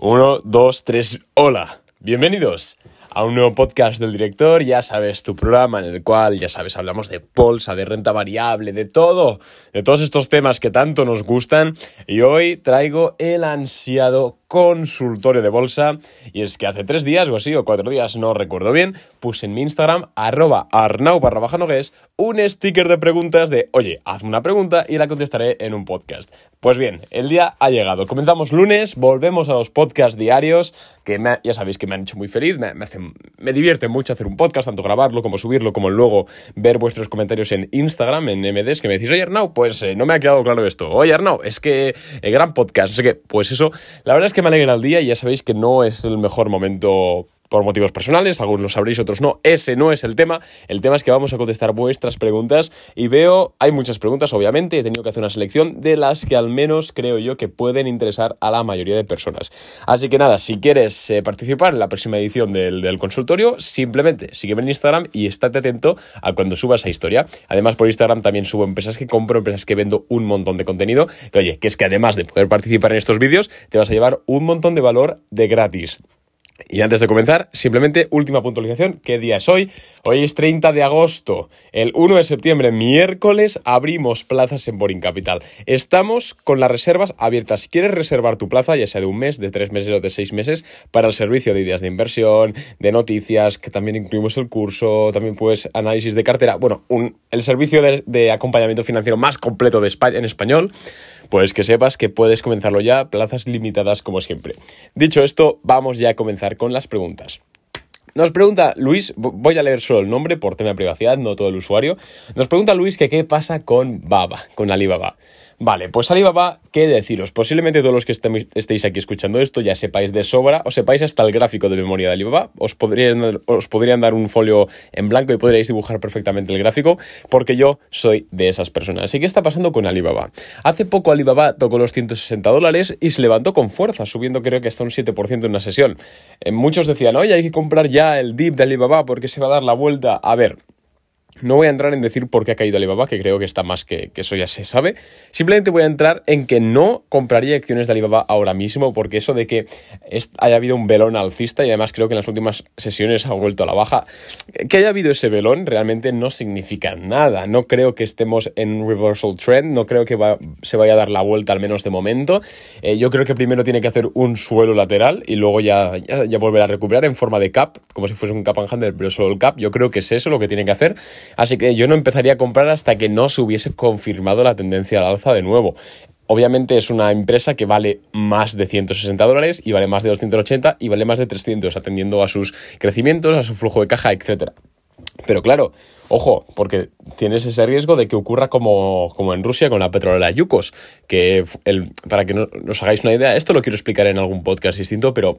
Uno, dos, tres, hola. Bienvenidos a un nuevo podcast del director, ya sabes, tu programa en el cual, ya sabes, hablamos de bolsa, de renta variable, de todo, de todos estos temas que tanto nos gustan. Y hoy traigo el ansiado consultorio de bolsa. Y es que hace tres días o así, o cuatro días, no recuerdo bien, puse en mi Instagram, arroba arnau barra baja un sticker de preguntas de, oye, haz una pregunta y la contestaré en un podcast. Pues bien, el día ha llegado. Comenzamos lunes, volvemos a los podcasts diarios, que ya sabéis que me han hecho muy feliz, me, me divierte mucho hacer un podcast, tanto grabarlo como subirlo, como luego ver vuestros comentarios en Instagram, en MDs, que me decís, oye Arnau, pues eh, no me ha quedado claro esto. Oye Arnau, es que el gran podcast, no sé qué, pues eso, la verdad es que que me alegra el día y ya sabéis que no es el mejor momento por motivos personales, algunos lo sabréis, otros no. Ese no es el tema. El tema es que vamos a contestar vuestras preguntas y veo, hay muchas preguntas, obviamente, he tenido que hacer una selección de las que al menos creo yo que pueden interesar a la mayoría de personas. Así que nada, si quieres eh, participar en la próxima edición del, consultorio, simplemente sígueme en Instagram y estate atento a cuando suba esa historia. Además, por Instagram también subo empresas que compro, empresas que vendo un montón de contenido. Que oye, que es que además de poder participar en estos vídeos, te vas a llevar un montón de valor de gratis. Y antes de comenzar, simplemente última puntualización, ¿qué día es hoy? Hoy es 30 de agosto. El 1 de septiembre, miércoles, abrimos plazas en Boring Capital. Estamos con las reservas abiertas. Si quieres reservar tu plaza, ya sea de un mes, de tres meses o de seis meses, para el servicio de ideas de inversión, de noticias, que también incluimos el curso, también puedes análisis de cartera, bueno, el servicio de, de acompañamiento financiero más completo de España, en español, pues que sepas que puedes comenzarlo ya, plazas limitadas como siempre. Dicho esto, vamos ya a comenzar con las preguntas. Nos pregunta Luis, voy a leer solo el nombre por tema de privacidad, no todo el usuario. Nos pregunta Luis que qué pasa con Baba, con Alibaba. Vale, pues Alibaba, ¿qué deciros? Posiblemente todos los que estéis aquí escuchando esto ya sepáis de sobra, o sepáis hasta el gráfico de memoria de Alibaba, os podrían, dar un folio en blanco y podríais dibujar perfectamente el gráfico, porque yo soy de esas personas. Así que está pasando con Alibaba. Hace poco Alibaba tocó los 160 dólares y se levantó con fuerza, subiendo creo que hasta un 7% en una sesión. Eh, muchos decían, oye, hay que comprar ya el dip de Alibaba porque se va a dar la vuelta. A ver, no voy a entrar en decir por qué ha caído Alibaba, que creo que está más que, eso ya se sabe. Simplemente voy a entrar en que no compraría acciones de Alibaba ahora mismo, porque eso de que haya habido un velón alcista y además creo que en las últimas sesiones ha vuelto a la baja, que haya habido ese velón realmente no significa nada. No creo que estemos en un reversal trend, no creo que se vaya a dar la vuelta al menos de momento. Eh, yo creo que primero tiene que hacer un suelo lateral y luego ya, ya, volver a recuperar en forma de cap, como si fuese un cap and handle, pero solo el cap. Yo creo que es eso lo que tiene que hacer. Así que yo no empezaría a comprar hasta que no se hubiese confirmado la tendencia al alza de nuevo. Obviamente es una empresa que vale más de 160 dólares y vale más de 280 y vale más de 300, atendiendo a sus crecimientos, a su flujo de caja, etc. Pero claro, ojo, porque tienes ese riesgo de que ocurra como, como en Rusia con la petrolera Yukos, que el, para que no, os hagáis una idea, esto lo quiero explicar en algún podcast distinto, pero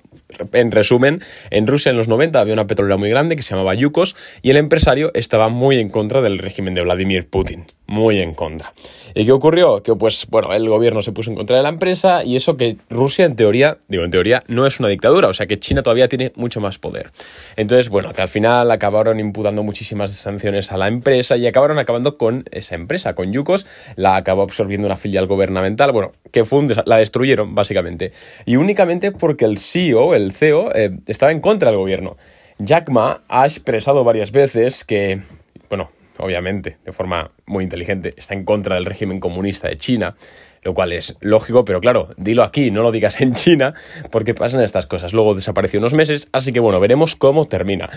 en resumen, en Rusia en los 90 había una petrolera muy grande que se llamaba Yukos y el empresario estaba muy en contra del régimen de Vladimir Putin, muy en contra. ¿Y qué ocurrió? Que pues bueno, el gobierno se puso en contra de la empresa y eso que Rusia en teoría, digo en teoría, no es una dictadura, o sea que China todavía tiene mucho más poder. Entonces, bueno, que al final acabaron imputando muchísimas sanciones a la empresa y acabaron acabando con esa empresa, con Yukos, la acabó absorbiendo una filial gubernamental, bueno, que fue la destruyeron básicamente. Y únicamente porque el CEO, el CEO, eh, estaba en contra del gobierno. Jack Ma ha expresado varias veces que, bueno, obviamente, de forma muy inteligente, está en contra del régimen comunista de China, lo cual es lógico, pero claro, dilo aquí, no lo digas en China, porque pasan estas cosas. Luego desapareció unos meses, así que bueno, veremos cómo termina.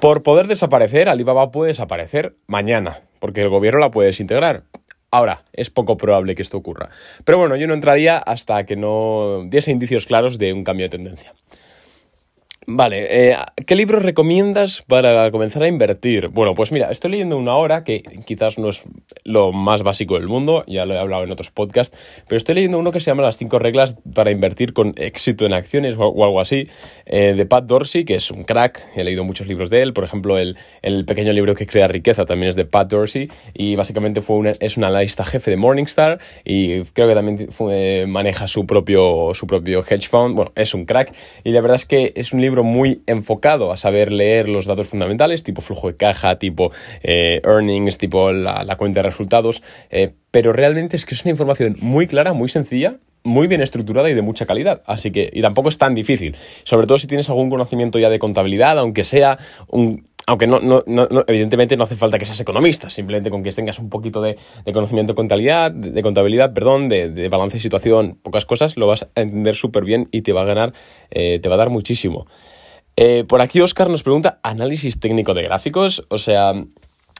Por poder desaparecer, Alibaba puede desaparecer mañana, porque el gobierno la puede desintegrar. Ahora, es poco probable que esto ocurra. Pero bueno, yo no entraría hasta que no diese indicios claros de un cambio de tendencia. Vale, eh, ¿qué libros recomiendas para comenzar a invertir? Bueno, pues mira, estoy leyendo una hora que quizás no es lo más básico del mundo, ya lo he hablado en otros podcasts, pero estoy leyendo uno que se llama Las cinco reglas para invertir con éxito en acciones o, algo así, eh, de Pat Dorsey, que es un crack, he leído muchos libros de él, por ejemplo, el, el pequeño libro que crea riqueza también es de Pat Dorsey y básicamente fue es un analista jefe de Morningstar y creo que también maneja su propio, su propio hedge fund, bueno, es un crack y la verdad es que es un libro muy enfocado a saber leer los datos fundamentales, tipo flujo de caja, tipo eh, earnings, tipo la, cuenta de resultados, eh, pero realmente es que es una información muy clara, muy sencilla, muy bien estructurada y de mucha calidad. Así que, y tampoco es tan difícil. Sobre todo si tienes algún conocimiento ya de contabilidad, aunque sea un aunque no, no, no, evidentemente no hace falta que seas economista, simplemente con que tengas un poquito de, conocimiento de contabilidad, de, contabilidad, perdón, de, balance de situación, pocas cosas, lo vas a entender súper bien y te va a ganar, eh, te va a dar muchísimo. Eh, por aquí Oscar nos pregunta, ¿análisis técnico de gráficos? O sea,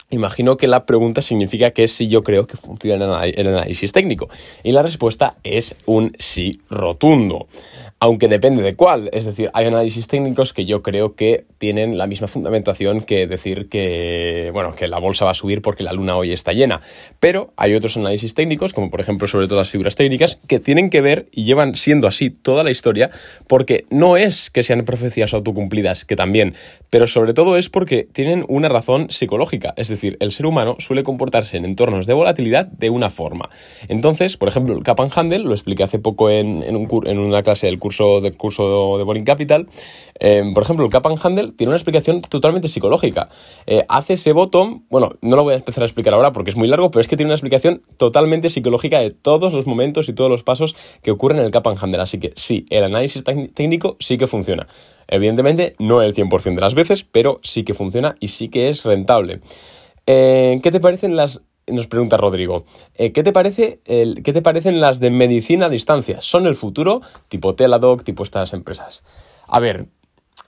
Imagino que la pregunta significa que si yo creo que funciona el análisis técnico. Y la respuesta es un sí rotundo aunque depende de cuál. Es decir, hay análisis técnicos que yo creo que tienen la misma fundamentación que decir que, bueno, que la bolsa va a subir porque la luna hoy está llena. Pero hay otros análisis técnicos, como por ejemplo sobre todo las figuras técnicas, que tienen que ver y llevan siendo así toda la historia, porque no es que sean profecías autocumplidas, que también, pero sobre todo es porque tienen una razón psicológica. Es decir, el ser humano suele comportarse en entornos de volatilidad de una forma. Entonces, por ejemplo, el Cap Handle, lo expliqué hace poco en, un, en una clase del curso de, curso de Boring Capital, eh, por ejemplo, el Cap and Handle tiene una explicación totalmente psicológica. Eh, hace ese bottom, bueno, no lo voy a empezar a explicar ahora porque es muy largo, pero es que tiene una explicación totalmente psicológica de todos los momentos y todos los pasos que ocurren en el Cap and Handle. Así que sí, el análisis técnico sí que funciona. Evidentemente, no el 100% de las veces, pero sí que funciona y sí que es rentable. Eh, ¿Qué te parecen las nos pregunta Rodrigo, eh, ¿qué, te parece el, ¿qué te parecen las de medicina a distancia? ¿Son el futuro? Tipo Teladoc, tipo estas empresas. A ver,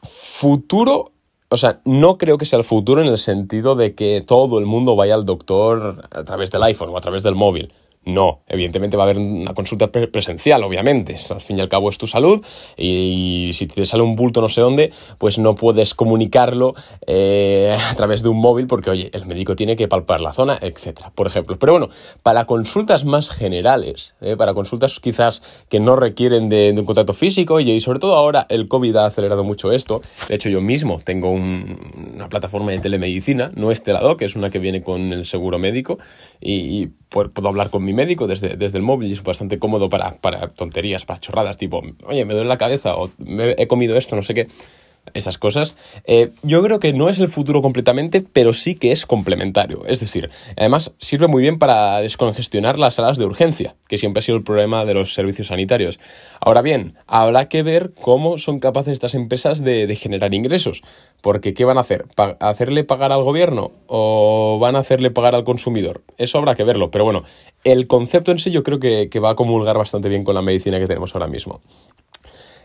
futuro, o sea, no creo que sea el futuro en el sentido de que todo el mundo vaya al doctor a través del iPhone o a través del móvil. No, evidentemente va a haber una consulta presencial, obviamente. Al fin y al cabo es tu salud y, si te sale un bulto no sé dónde, pues no puedes comunicarlo eh, a través de un móvil porque, oye, el médico tiene que palpar la zona, etcétera, por ejemplo. Pero bueno, para consultas más generales, eh, para consultas quizás que no requieren de, un contacto físico y, sobre todo ahora el COVID ha acelerado mucho esto. De hecho, yo mismo tengo una plataforma de telemedicina, no es Teladoc, es una que viene con el seguro médico y puedo hablar con mi médico desde, desde el móvil y es bastante cómodo para, para tonterías, para chorradas, tipo, oye, me duele la cabeza o me he comido esto, no sé qué esas cosas. Eh, yo creo que no es el futuro completamente, pero sí que es complementario. Es decir, además sirve muy bien para descongestionar las salas de urgencia, que siempre ha sido el problema de los servicios sanitarios. Ahora bien, habrá que ver cómo son capaces estas empresas de, de generar ingresos. Porque, ¿qué van a hacer? ¿Hacerle pagar al gobierno o van a hacerle pagar al consumidor? Eso habrá que verlo. Pero bueno, el concepto en sí yo creo que, va a comulgar bastante bien con la medicina que tenemos ahora mismo.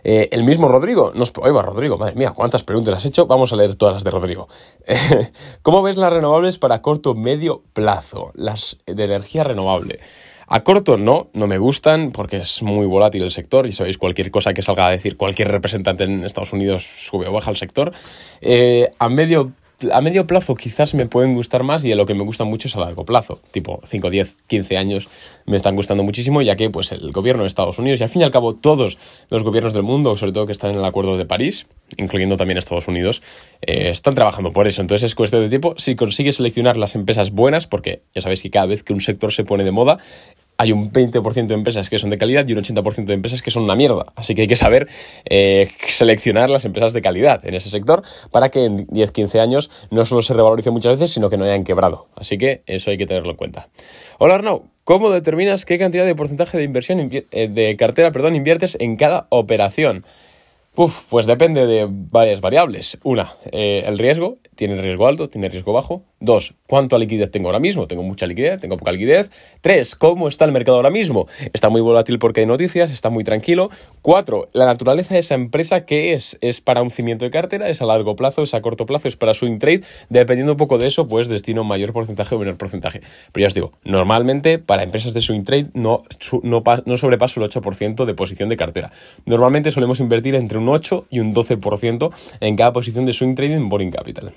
Eh, el mismo Rodrigo, nos, oiga Rodrigo, madre mía, cuántas preguntas has hecho, vamos a leer todas las de Rodrigo. ¿Cómo ves las renovables para corto medio plazo? Las de energía renovable. A corto no, no me gustan porque es muy volátil el sector y sabéis, cualquier cosa que salga a decir cualquier representante en Estados Unidos sube o baja el sector. Eh, a medio a medio plazo quizás me pueden gustar más y a lo que me gusta mucho es a largo plazo, tipo 5, 10, 15 años me están gustando muchísimo ya que pues el gobierno de Estados Unidos y al fin y al cabo todos los gobiernos del mundo, sobre todo que están en el Acuerdo de París, incluyendo también Estados Unidos, eh, están trabajando por eso. Entonces es cuestión de tiempo si consigues seleccionar las empresas buenas, porque ya sabéis que cada vez que un sector se pone de moda, hay un 20% de empresas que son de calidad y un 80% de empresas que son una mierda. Así que hay que saber eh, seleccionar las empresas de calidad en ese sector para que en 10-15 años no solo se revalorice muchas veces, sino que no hayan quebrado. Así que eso hay que tenerlo en cuenta. Hola Arnau, ¿cómo determinas qué cantidad de porcentaje de inversión eh, de cartera perdón, inviertes en cada operación? Uf, pues depende de varias variables. Una, eh, el riesgo. ¿Tiene riesgo alto? ¿Tiene riesgo bajo? Dos, ¿cuánta liquidez tengo ahora mismo? ¿Tengo mucha liquidez? ¿Tengo poca liquidez? Tres, ¿cómo está el mercado ahora mismo? ¿Está muy volátil porque hay noticias? ¿Está muy tranquilo? Cuatro, la naturaleza de esa empresa, ¿qué es? ¿Es para un cimiento de cartera? ¿Es a largo plazo? ¿Es a corto plazo? ¿Es para swing trade? Dependiendo un poco de eso, pues destino mayor porcentaje o menor porcentaje. Pero ya os digo, normalmente para empresas de swing trade no, no, no sobrepaso el 8% de posición de cartera. Normalmente solemos invertir entre un 8 y un 12% en cada posición de swing trading Boring Capital.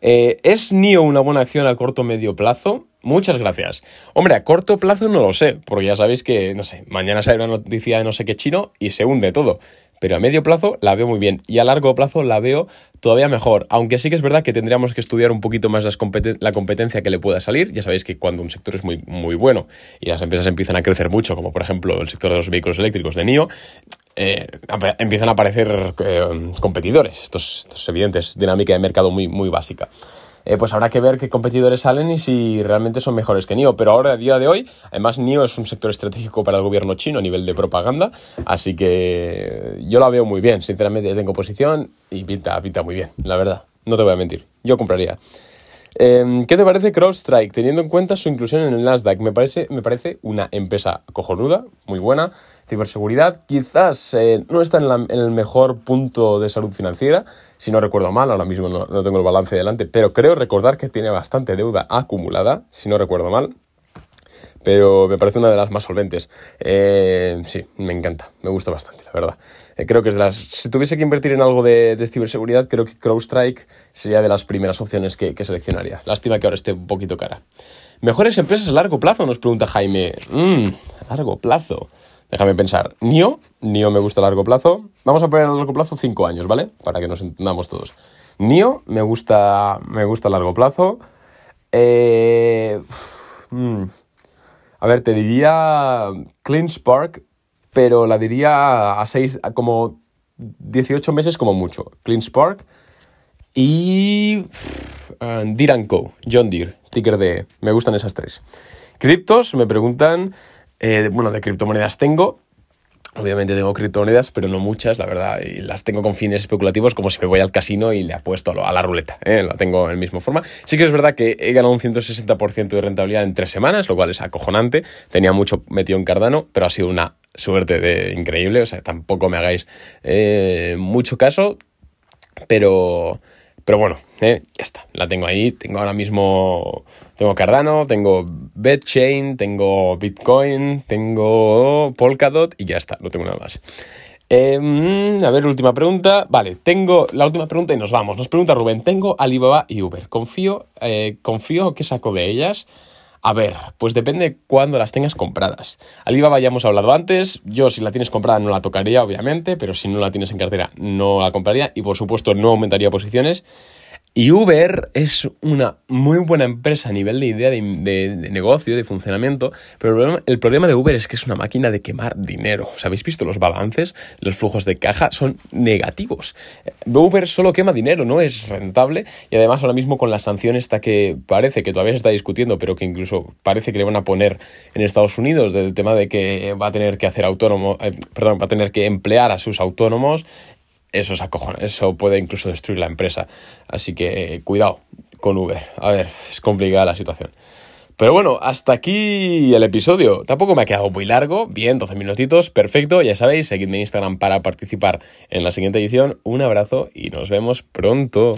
Eh, ¿Es NIO una buena acción a corto o medio plazo? Muchas gracias. Hombre, a corto plazo no lo sé, porque ya sabéis que, no sé, mañana sale una noticia de no sé qué chino y se hunde todo. Pero a medio plazo la veo muy bien y a largo plazo la veo todavía mejor. Aunque sí que es verdad que tendríamos que estudiar un poquito más la competencia que le pueda salir. Ya sabéis que cuando un sector es muy, muy bueno y las empresas empiezan a crecer mucho, como por ejemplo el sector de los vehículos eléctricos de NIO, eh, empiezan a aparecer eh, competidores. Esto es, evidente, es dinámica de mercado muy, muy básica. eh, pues habrá que ver qué competidores salen y si realmente son mejores que NIO. Pero ahora, a día de hoy, además NIO es un sector estratégico para el gobierno chino a nivel de propaganda, así que yo la veo muy bien, sinceramente tengo posición y pinta, pinta muy bien, la verdad, no te voy a mentir, yo compraría. Em, ¿Qué te parece CrowdStrike? Teniendo en cuenta su inclusión en el Nasdaq, me parece, me parece una empresa cojonuda, muy buena, ciberseguridad, quizás eh, no está en, el mejor punto de salud financiera, si no recuerdo mal, ahora mismo no, tengo el balance delante, pero creo recordar que tiene bastante deuda acumulada, si no recuerdo mal, pero me parece una de las más solventes. Eh, sí, me encanta, me gusta bastante, la verdad. Eh, creo que es las. Si tuviese que invertir en algo de, ciberseguridad, creo que CrowdStrike sería de las primeras opciones que, seleccionaría. Lástima que ahora esté un poquito cara. Mejores empresas a largo plazo, nos pregunta Jaime. Mmm, largo plazo. Déjame pensar. NIO, NIO me gusta a largo plazo. Vamos a poner a largo plazo 5 años, ¿vale? Para que nos entendamos todos. NIO me gusta, me gusta a largo plazo. Eh, mm, a ver, te diría Clean Spark, pero la diría a 6, como 18 meses como mucho. Clean Spark y uh, Co, John Deere, ticker de... Me gustan esas tres. Criptos, me preguntan, eh, bueno, de criptomonedas tengo, Obviamente tengo criptomonedas, pero no muchas, la verdad, y las tengo con fines especulativos, como si me voy al casino y le apuesto a la ruleta, ¿eh? la tengo en el mismo forma. Sí que es verdad que he ganado un 160% de rentabilidad en tres semanas, lo cual es acojonante. Tenía mucho metido en Cardano, pero ha sido una suerte de increíble, o sea, tampoco me hagáis eh, mucho caso, pero, pero bueno, ¿eh? ya está, la tengo ahí, tengo ahora mismo tengo Cardano, tengo BetChain, tengo Bitcoin, tengo Polkadot y ya está, no tengo nada más. Em, a ver, última pregunta. Vale, tengo la última pregunta y nos vamos. Nos pregunta Rubén, tengo Alibaba y Uber. Confío, eh, confío que saco de ellas. A ver, pues depende cuándo las tengas compradas. Alibaba ya hemos hablado antes. Yo si la tienes comprada no la tocaría, obviamente, pero si no la tienes en cartera no la compraría y por supuesto no aumentaría posiciones. Y Uber es una muy buena empresa a nivel de idea de, negocio, de funcionamiento, pero el problema, de Uber es que es una máquina de quemar dinero. ¿Os habéis visto los balances? Los flujos de caja son negativos. Uber solo quema dinero, no es rentable y además ahora mismo con la sanción que parece que todavía se está discutiendo, pero que incluso parece que le van a poner en Estados Unidos del tema de que va a tener que hacer autónomo, eh, perdón, va a tener que emplear a sus autónomos eso es eso puede incluso destruir la empresa. Así que cuidado con Uber. A ver, es complicada la situación. Pero bueno, hasta aquí el episodio. Tampoco me ha quedado muy largo. Bien, 12 minutitos, perfecto. Ya sabéis, seguidme en Instagram para participar en la siguiente edición. Un abrazo y nos vemos pronto.